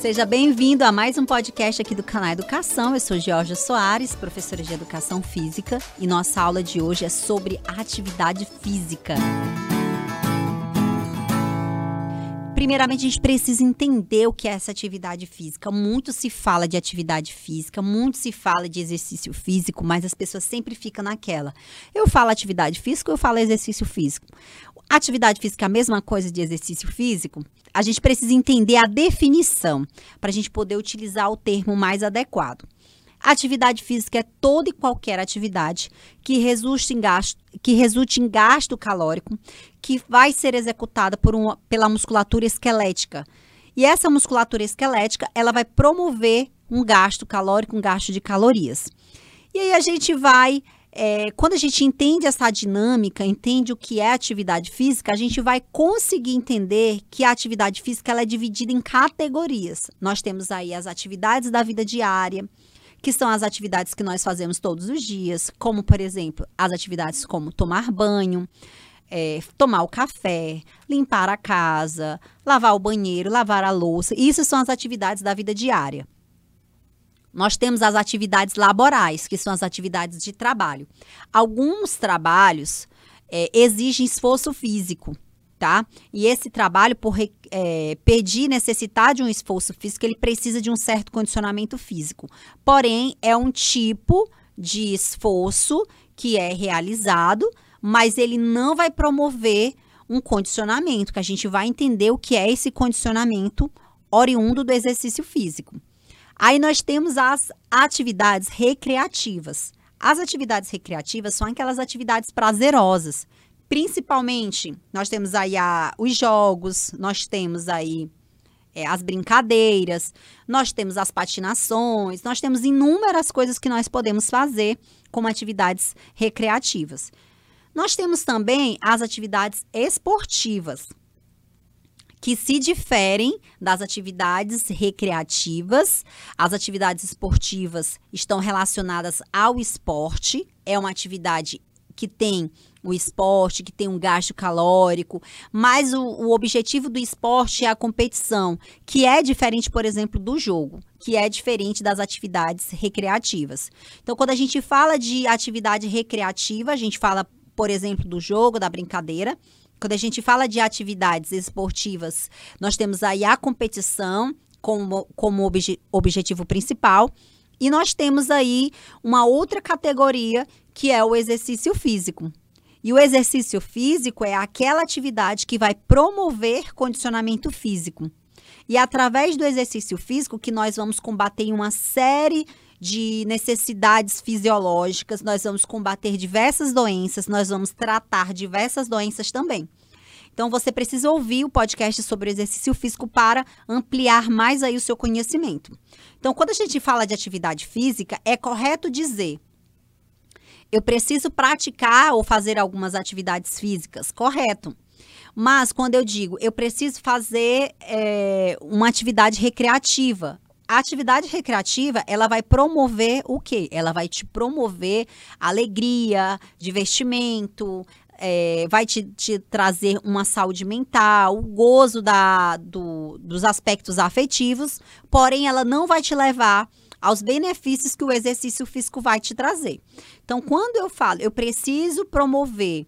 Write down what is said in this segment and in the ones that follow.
Seja bem-vindo a mais um podcast aqui do canal Educação. Eu sou Georgia Soares, professora de Educação Física, e nossa aula de hoje é sobre atividade física. Primeiramente, a gente precisa entender o que é essa atividade física. Muito se fala de atividade física, muito se fala de exercício físico, mas as pessoas sempre ficam naquela. Eu falo atividade física, eu falo exercício físico. Atividade física é a mesma coisa de exercício físico? A gente precisa entender a definição para a gente poder utilizar o termo mais adequado. Atividade física é toda e qualquer atividade que resulte em gasto, que resulte em gasto calórico que vai ser executada por uma, pela musculatura esquelética. E essa musculatura esquelética, ela vai promover um gasto calórico, um gasto de calorias. E aí a gente vai é, quando a gente entende essa dinâmica, entende o que é atividade física, a gente vai conseguir entender que a atividade física ela é dividida em categorias. Nós temos aí as atividades da vida diária, que são as atividades que nós fazemos todos os dias, como, por exemplo, as atividades como tomar banho, é, tomar o café, limpar a casa, lavar o banheiro, lavar a louça. Isso são as atividades da vida diária. Nós temos as atividades laborais, que são as atividades de trabalho. Alguns trabalhos é, exigem esforço físico tá? E esse trabalho, por é, pedir, necessitar de um esforço físico, ele precisa de um certo condicionamento físico. Porém, é um tipo de esforço que é realizado, mas ele não vai promover um condicionamento, que a gente vai entender o que é esse condicionamento oriundo do exercício físico. Aí nós temos as atividades recreativas. As atividades recreativas são aquelas atividades prazerosas Principalmente, nós temos aí a, os jogos, nós temos aí é, as brincadeiras, nós temos as patinações, nós temos inúmeras coisas que nós podemos fazer como atividades recreativas. Nós temos também as atividades esportivas, que se diferem das atividades recreativas. As atividades esportivas estão relacionadas ao esporte, é uma atividade que tem o esporte, que tem um gasto calórico, mas o, o, objetivo do esporte é a competição, que é diferente, por exemplo, do jogo, que é diferente das atividades recreativas. Então, quando a gente fala de atividade recreativa, a gente fala, por exemplo, do jogo, da brincadeira. Quando a gente fala de atividades esportivas, nós temos aí a competição como, como obje, objetivo principal. E nós temos aí uma outra categoria que é o exercício físico. E o exercício físico é aquela atividade que vai promover condicionamento físico. E é através do exercício físico que nós vamos combater uma série de necessidades fisiológicas, nós vamos combater diversas doenças, nós vamos tratar diversas doenças também. Então você precisa ouvir o podcast sobre exercício físico para ampliar mais aí o seu conhecimento. Então, quando a gente fala de atividade física, é correto dizer eu preciso praticar ou fazer algumas atividades físicas, correto. Mas quando eu digo eu preciso fazer é, uma atividade recreativa, a atividade recreativa, ela vai promover o quê? Ela vai te promover alegria, divertimento, é, vai te, te, trazer uma saúde mental, o gozo da, do, dos aspectos afetivos, porém ela não vai te levar aos benefícios que o exercício físico vai te trazer. Então, quando eu falo, eu preciso promover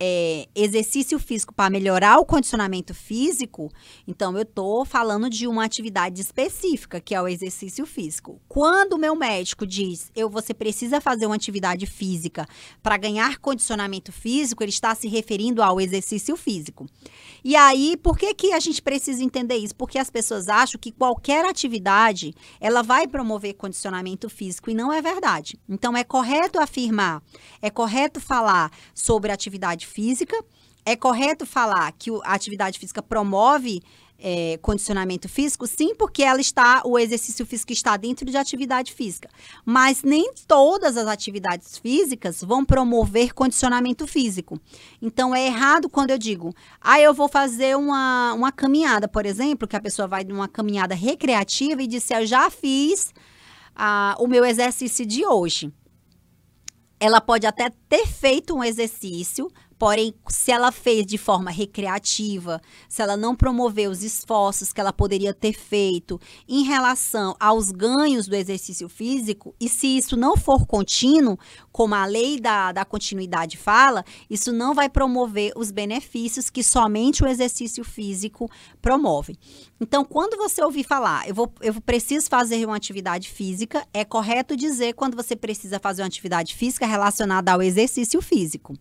é, exercício físico para melhorar o condicionamento físico, então eu estou falando de uma atividade específica, que é o exercício físico. Quando o meu médico diz, eu você precisa fazer uma atividade física para ganhar condicionamento físico, ele está se referindo ao exercício físico. E aí, por que, que a gente precisa entender isso? Porque as pessoas acham que qualquer atividade ela vai promover condicionamento físico e não é verdade. Então é correto afirmar, é correto falar sobre atividade física. É correto falar que a atividade física promove é, condicionamento físico? Sim, porque ela está, o exercício físico está dentro de atividade física. Mas nem todas as atividades físicas vão promover condicionamento físico. Então é errado quando eu digo, ah, eu vou fazer uma, uma caminhada, por exemplo, que a pessoa vai numa caminhada recreativa e disse, eu já fiz ah, o meu exercício de hoje. Ela pode até ter feito um exercício Porém, se ela fez de forma recreativa, se ela não promoveu os esforços que ela poderia ter feito em relação aos ganhos do exercício físico, e se isso não for contínuo, como a lei da, da continuidade fala, isso não vai promover os benefícios que somente o exercício físico promove. Então, quando você ouvir falar, eu, vou, eu preciso fazer uma atividade física, é correto dizer quando você precisa fazer uma atividade física relacionada ao exercício físico.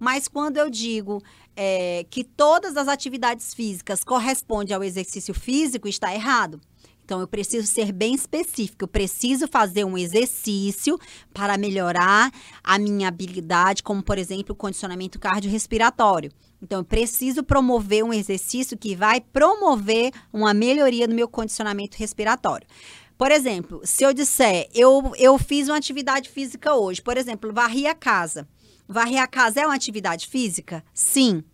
Mas quando eu digo é, que todas as atividades físicas correspondem ao exercício físico, está errado. Então, eu preciso ser bem específico. Eu preciso fazer um exercício para melhorar a minha habilidade, como, por exemplo, o condicionamento cardiorrespiratório. Então, eu preciso promover um exercício que vai promover uma melhoria no meu condicionamento respiratório. Por exemplo, se eu disser, eu, eu fiz uma atividade física hoje, por exemplo, varri a casa. Varrer a casa é uma atividade física? Sim.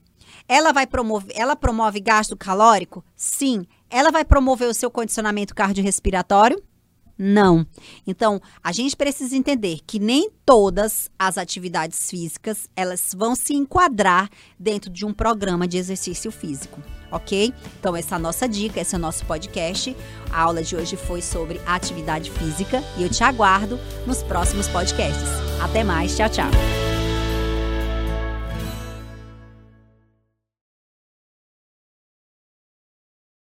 Ela vai promover, ela promove gasto calórico? Sim. Ela vai promover o seu condicionamento cardiorrespiratório? Não. Então, a gente precisa entender que nem todas as atividades físicas, elas vão se enquadrar dentro de um programa de exercício físico, ok? Então, essa é a nossa dica, esse é o nosso podcast. A aula de hoje foi sobre atividade física e eu te aguardo nos próximos podcasts. Até mais, tchau, tchau.